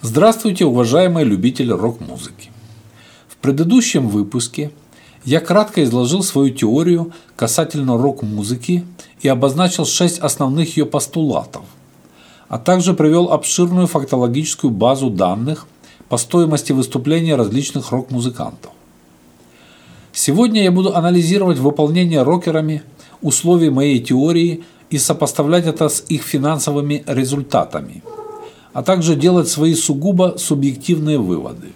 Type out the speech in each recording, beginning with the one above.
Здравствуйте, уважаемые любители рок-музыки. В предыдущем выпуске я кратко изложил свою теорию касательно рок-музыки и обозначил шесть основных ее постулатов, а также привел обширную фактологическую базу данных по стоимости выступления различных рок-музыкантов. Сегодня я буду анализировать выполнение рокерами условий моей теории и сопоставлять это с их финансовыми результатами, а также делать свои сугубо субъективные выводы.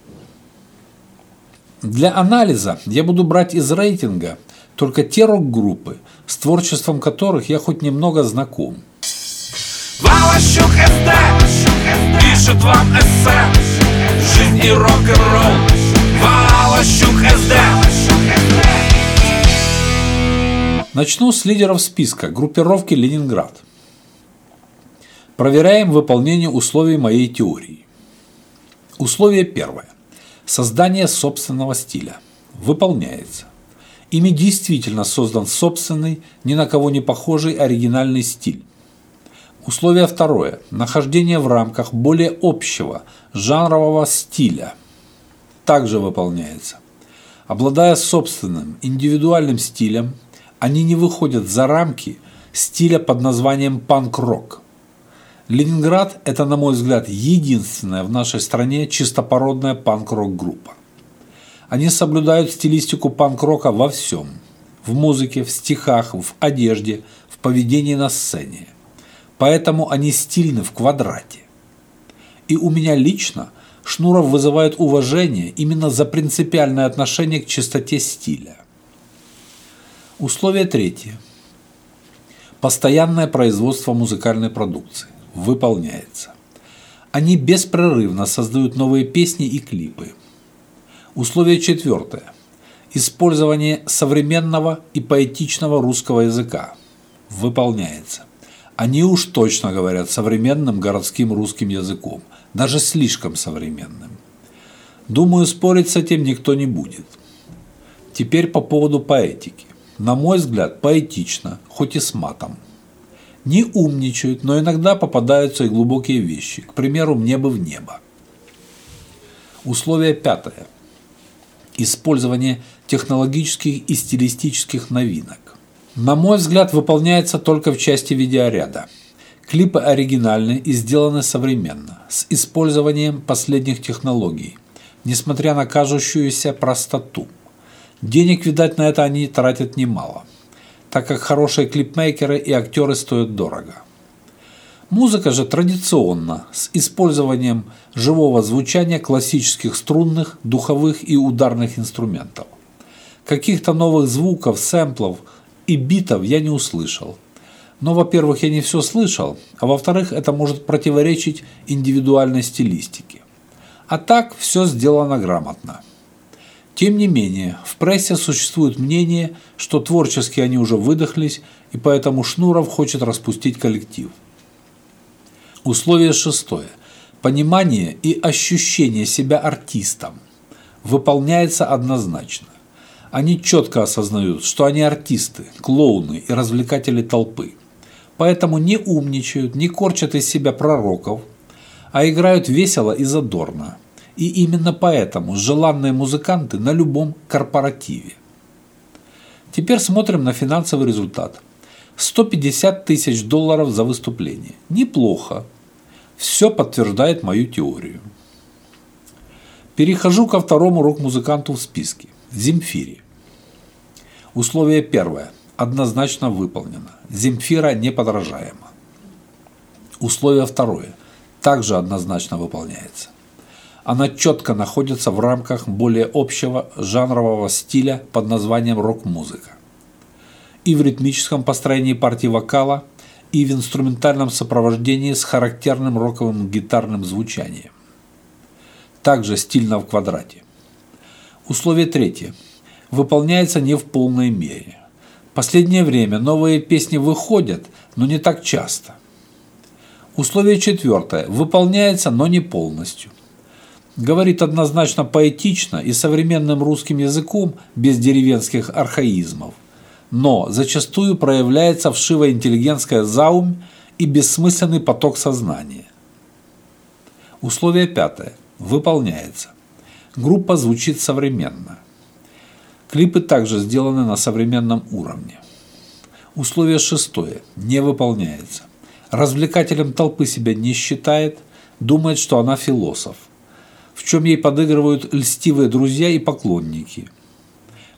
Для анализа я буду брать из рейтинга только те рок-группы, с творчеством которых я хоть немного знаком. Валащук СД пишет вам эссе Жизнь и рок-н-ролл Валащук СД Начну с лидеров списка группировки «Ленинград». Проверяем выполнение условий моей теории. Условие первое. Создание собственного стиля. Выполняется. Ими действительно создан собственный, ни на кого не похожий оригинальный стиль. Условие второе. Нахождение в рамках более общего жанрового стиля. Также выполняется. Обладая собственным индивидуальным стилем, они не выходят за рамки стиля под названием панк-рок. Ленинград – это, на мой взгляд, единственная в нашей стране чистопородная панк-рок группа. Они соблюдают стилистику панк-рока во всем – в музыке, в стихах, в одежде, в поведении на сцене. Поэтому они стильны в квадрате. И у меня лично Шнуров вызывает уважение именно за принципиальное отношение к чистоте стиля. Условие третье. Постоянное производство музыкальной продукции. Выполняется. Они беспрерывно создают новые песни и клипы. Условие четвертое. Использование современного и поэтичного русского языка. Выполняется. Они уж точно говорят современным городским русским языком, даже слишком современным. Думаю, спорить с этим никто не будет. Теперь по поводу поэтики на мой взгляд, поэтично, хоть и с матом. Не умничают, но иногда попадаются и глубокие вещи. К примеру, «мне бы в небо». Условие пятое. Использование технологических и стилистических новинок. На мой взгляд, выполняется только в части видеоряда. Клипы оригинальны и сделаны современно, с использованием последних технологий, несмотря на кажущуюся простоту – Денег, видать, на это они тратят немало, так как хорошие клипмейкеры и актеры стоят дорого. Музыка же традиционно, с использованием живого звучания классических струнных, духовых и ударных инструментов. Каких-то новых звуков, сэмплов и битов я не услышал. Но, во-первых, я не все слышал, а во-вторых, это может противоречить индивидуальной стилистике. А так все сделано грамотно. Тем не менее, в прессе существует мнение, что творчески они уже выдохлись, и поэтому Шнуров хочет распустить коллектив. Условие шестое. Понимание и ощущение себя артистом выполняется однозначно. Они четко осознают, что они артисты, клоуны и развлекатели толпы. Поэтому не умничают, не корчат из себя пророков, а играют весело и задорно – и именно поэтому желанные музыканты на любом корпоративе. Теперь смотрим на финансовый результат. 150 тысяч долларов за выступление. Неплохо. Все подтверждает мою теорию. Перехожу ко второму рок-музыканту в списке. Земфире. Условие первое. Однозначно выполнено. Земфира неподражаема. Условие второе. Также однозначно выполняется. Она четко находится в рамках более общего жанрового стиля под названием рок-музыка. И в ритмическом построении партии вокала, и в инструментальном сопровождении с характерным роковым гитарным звучанием. Также стильно в квадрате. Условие третье. Выполняется не в полной мере. Последнее время новые песни выходят, но не так часто. Условие четвертое. Выполняется, но не полностью – говорит однозначно поэтично и современным русским языком без деревенских архаизмов, но зачастую проявляется вшивая интеллигентская заумь и бессмысленный поток сознания. Условие пятое. Выполняется. Группа звучит современно. Клипы также сделаны на современном уровне. Условие шестое. Не выполняется. Развлекателем толпы себя не считает, думает, что она философ, в чем ей подыгрывают льстивые друзья и поклонники.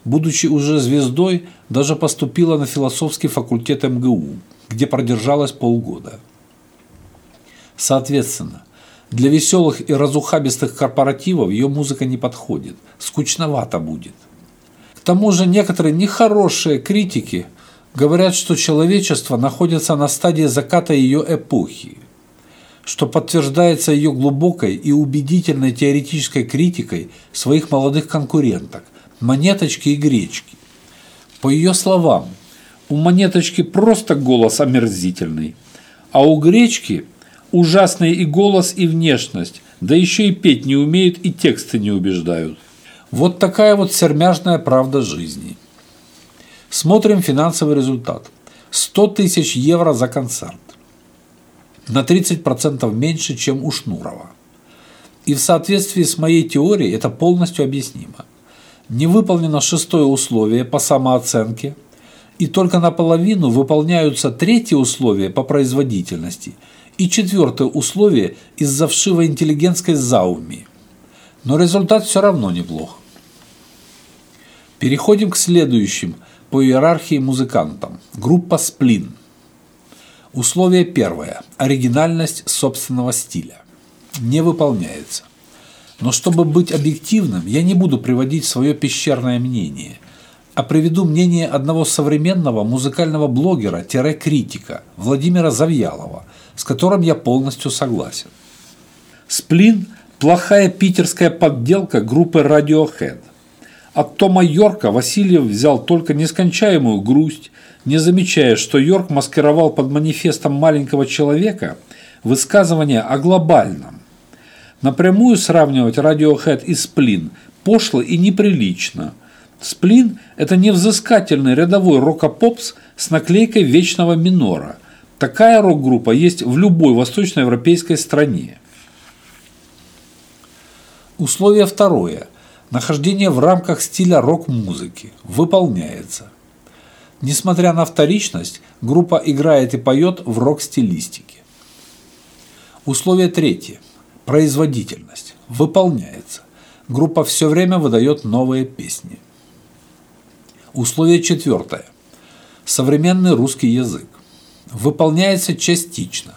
Будучи уже звездой, даже поступила на философский факультет МГУ, где продержалась полгода. Соответственно, для веселых и разухабистых корпоративов ее музыка не подходит, скучновато будет. К тому же некоторые нехорошие критики говорят, что человечество находится на стадии заката ее эпохи, что подтверждается ее глубокой и убедительной теоретической критикой своих молодых конкуренток – Монеточки и Гречки. По ее словам, у Монеточки просто голос омерзительный, а у Гречки ужасный и голос, и внешность, да еще и петь не умеют и тексты не убеждают. Вот такая вот сермяжная правда жизни – Смотрим финансовый результат. 100 тысяч евро за концерт. На 30% меньше, чем у Шнурова. И в соответствии с моей теорией это полностью объяснимо. Не выполнено шестое условие по самооценке, и только наполовину выполняются третье условие по производительности и четвертое условие из-за вшивой интеллигентской зауми. Но результат все равно неплох. Переходим к следующим – по иерархии музыкантам. Группа «Сплин». Условие первое. Оригинальность собственного стиля. Не выполняется. Но чтобы быть объективным, я не буду приводить свое пещерное мнение, а приведу мнение одного современного музыкального блогера-критика Владимира Завьялова, с которым я полностью согласен. «Сплин» – плохая питерская подделка группы Radiohead – от Тома Йорка Васильев взял только нескончаемую грусть, не замечая, что Йорк маскировал под манифестом маленького человека высказывание о глобальном. Напрямую сравнивать Radiohead и Сплин пошло и неприлично. Сплин – это невзыскательный рядовой рок-попс с наклейкой вечного минора. Такая рок-группа есть в любой восточноевропейской стране. Условие второе – Нахождение в рамках стиля рок-музыки выполняется. Несмотря на вторичность, группа играет и поет в рок-стилистике. Условие третье. Производительность. Выполняется. Группа все время выдает новые песни. Условие четвертое. Современный русский язык. Выполняется частично.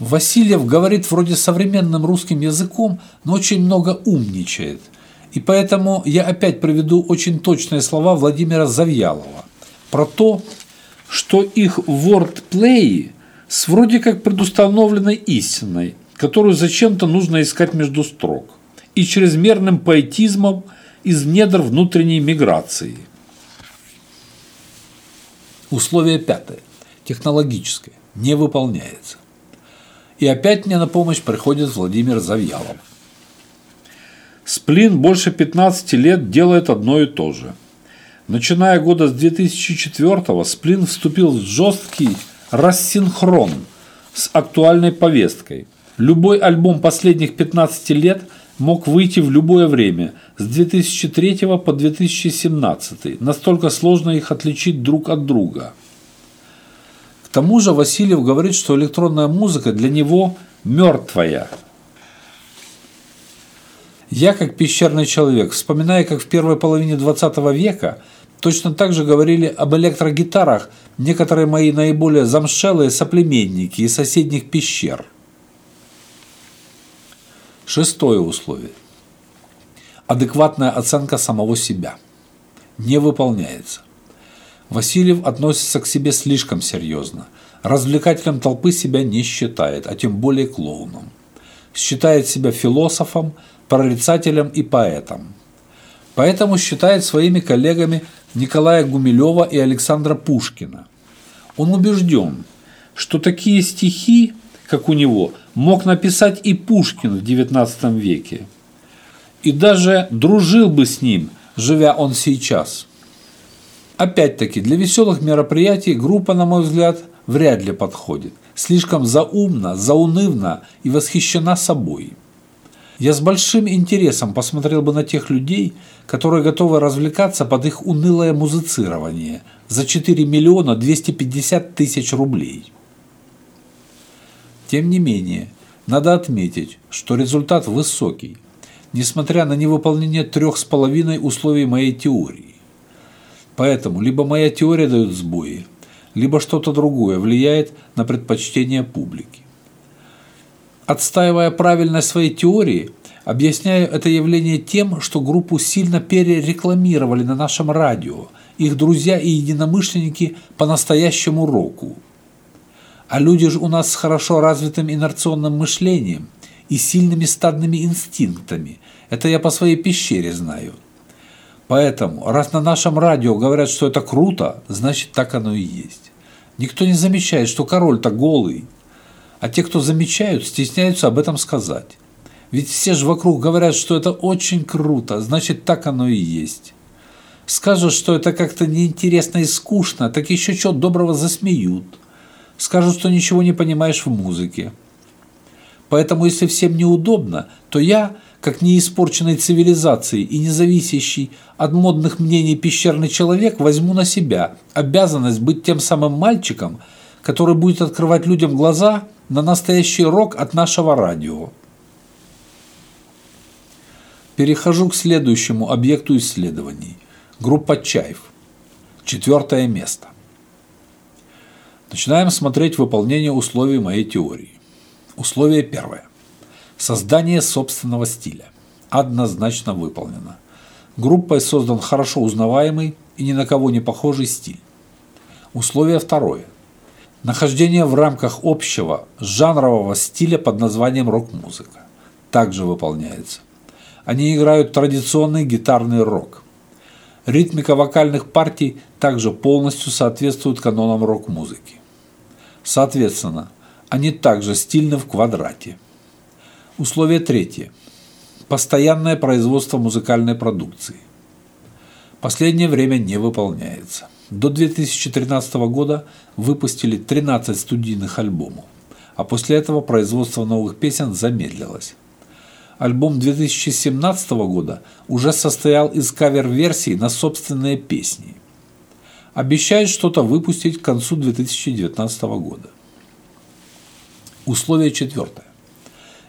Васильев говорит вроде современным русским языком, но очень много умничает – и поэтому я опять приведу очень точные слова Владимира Завьялова про то, что их вордплеи с вроде как предустановленной истиной, которую зачем-то нужно искать между строк, и чрезмерным поэтизмом из недр внутренней миграции. Условие пятое. Технологическое. Не выполняется. И опять мне на помощь приходит Владимир Завьялов. Сплин больше 15 лет делает одно и то же. Начиная года с 2004 Сплин вступил в жесткий рассинхрон с актуальной повесткой. Любой альбом последних 15 лет мог выйти в любое время, с 2003 по 2017. Настолько сложно их отличить друг от друга. К тому же Васильев говорит, что электронная музыка для него мертвая – я, как пещерный человек, вспоминая, как в первой половине 20 века точно так же говорили об электрогитарах некоторые мои наиболее замшелые соплеменники из соседних пещер. Шестое условие. Адекватная оценка самого себя. Не выполняется. Васильев относится к себе слишком серьезно. Развлекателем толпы себя не считает, а тем более клоуном. Считает себя философом, прорицателем и поэтом. Поэтому считает своими коллегами Николая Гумилева и Александра Пушкина. Он убежден, что такие стихи, как у него, мог написать и Пушкин в XIX веке. И даже дружил бы с ним, живя он сейчас. Опять-таки, для веселых мероприятий группа, на мой взгляд, вряд ли подходит. Слишком заумна, заунывна и восхищена собой. Я с большим интересом посмотрел бы на тех людей, которые готовы развлекаться под их унылое музицирование за 4 миллиона 250 тысяч рублей. Тем не менее, надо отметить, что результат высокий, несмотря на невыполнение трех с половиной условий моей теории. Поэтому либо моя теория дает сбои, либо что-то другое влияет на предпочтение публики. Отстаивая правильность своей теории, объясняю это явление тем, что группу сильно перерекламировали на нашем радио, их друзья и единомышленники по настоящему року. А люди же у нас с хорошо развитым инерционным мышлением и сильными стадными инстинктами. Это я по своей пещере знаю. Поэтому, раз на нашем радио говорят, что это круто, значит так оно и есть. Никто не замечает, что король-то голый, а те, кто замечают, стесняются об этом сказать. Ведь все же вокруг говорят, что это очень круто, значит так оно и есть. Скажут, что это как-то неинтересно и скучно, так еще что доброго засмеют. Скажут, что ничего не понимаешь в музыке. Поэтому, если всем неудобно, то я, как неиспорченной цивилизацией и независящий от модных мнений пещерный человек, возьму на себя обязанность быть тем самым мальчиком, который будет открывать людям глаза на настоящий рок от нашего радио. Перехожу к следующему объекту исследований. Группа Чаев. Четвертое место. Начинаем смотреть выполнение условий моей теории. Условие первое. Создание собственного стиля. Однозначно выполнено. Группой создан хорошо узнаваемый и ни на кого не похожий стиль. Условие второе. Нахождение в рамках общего жанрового стиля под названием рок-музыка также выполняется. Они играют традиционный гитарный рок. Ритмика вокальных партий также полностью соответствует канонам рок-музыки. Соответственно, они также стильны в квадрате. Условие третье. Постоянное производство музыкальной продукции. Последнее время не выполняется. До 2013 года выпустили 13 студийных альбомов, а после этого производство новых песен замедлилось. Альбом 2017 года уже состоял из кавер-версий на собственные песни. Обещают что-то выпустить к концу 2019 года. Условие четвертое.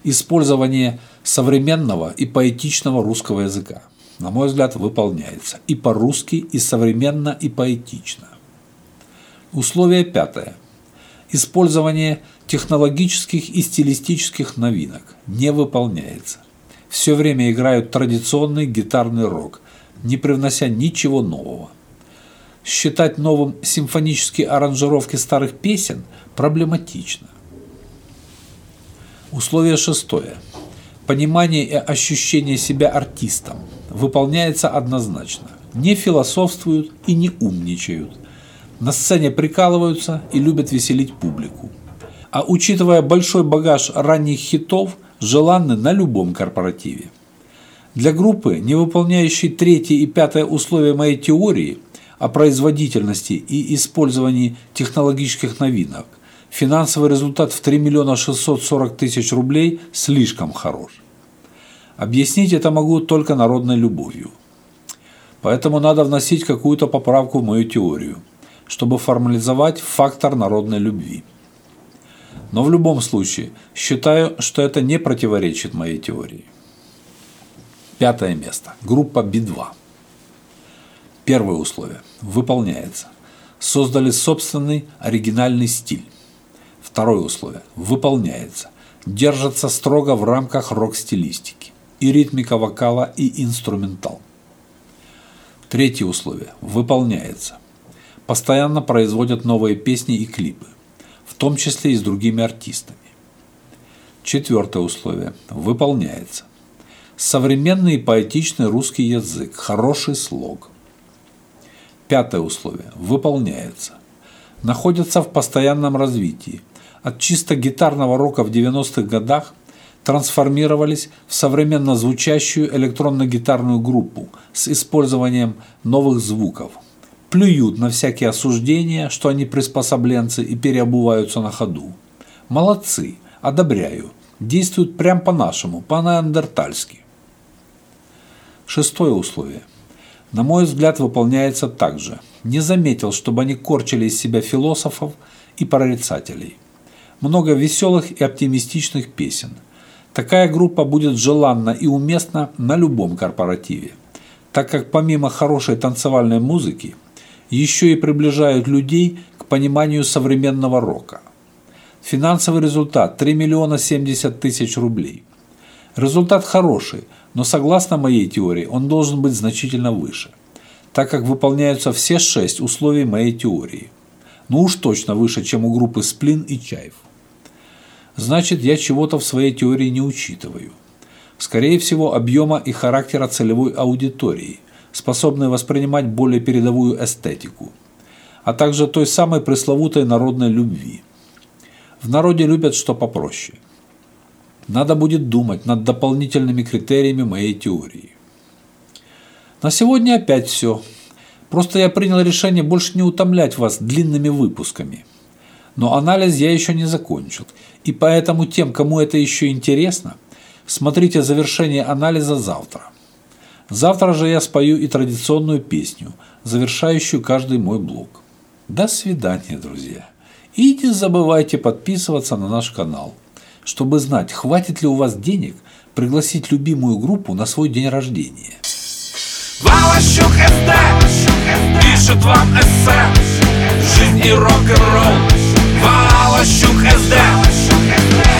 Использование современного и поэтичного русского языка – на мой взгляд, выполняется и по-русски, и современно, и поэтично. Условие пятое. Использование технологических и стилистических новинок не выполняется. Все время играют традиционный гитарный рок, не привнося ничего нового. Считать новым симфонические аранжировки старых песен проблематично. Условие шестое. Понимание и ощущение себя артистом – выполняется однозначно. Не философствуют и не умничают. На сцене прикалываются и любят веселить публику. А учитывая большой багаж ранних хитов, желанны на любом корпоративе. Для группы, не выполняющей третье и пятое условие моей теории о производительности и использовании технологических новинок, финансовый результат в 3 миллиона 640 тысяч рублей слишком хорош. Объяснить это могу только народной любовью. Поэтому надо вносить какую-то поправку в мою теорию, чтобы формализовать фактор народной любви. Но в любом случае считаю, что это не противоречит моей теории. Пятое место. Группа Би-2. Первое условие. Выполняется. Создали собственный оригинальный стиль. Второе условие. Выполняется. Держатся строго в рамках рок-стилистики и ритмика вокала и инструментал. Третье условие. Выполняется. Постоянно производят новые песни и клипы, в том числе и с другими артистами. Четвертое условие. Выполняется. Современный и поэтичный русский язык, хороший слог. Пятое условие. Выполняется. Находятся в постоянном развитии. От чисто гитарного рока в 90-х годах – трансформировались в современно звучащую электронно-гитарную группу с использованием новых звуков, плюют на всякие осуждения, что они приспособленцы и переобуваются на ходу. Молодцы, одобряю, действуют прям по-нашему, по-неандертальски. Шестое условие. На мой взгляд, выполняется так же. Не заметил, чтобы они корчили из себя философов и прорицателей. Много веселых и оптимистичных песен. Такая группа будет желанна и уместна на любом корпоративе, так как помимо хорошей танцевальной музыки, еще и приближают людей к пониманию современного рока. Финансовый результат – 3 миллиона 70 тысяч рублей. Результат хороший, но согласно моей теории он должен быть значительно выше, так как выполняются все шесть условий моей теории. Ну уж точно выше, чем у группы Сплин и Чаев. Значит, я чего-то в своей теории не учитываю. Скорее всего, объема и характера целевой аудитории, способной воспринимать более передовую эстетику, а также той самой пресловутой народной любви. В народе любят что попроще. Надо будет думать над дополнительными критериями моей теории. На сегодня опять все. Просто я принял решение больше не утомлять вас длинными выпусками. Но анализ я еще не закончил. И поэтому тем, кому это еще интересно, смотрите завершение анализа завтра. Завтра же я спою и традиционную песню, завершающую каждый мой блог. До свидания, друзья. И не забывайте подписываться на наш канал, чтобы знать, хватит ли у вас денег пригласить любимую группу на свой день рождения. Валащук СД пишет вам эссе Жизнь и рок-н-ролл Валащук СД Yeah.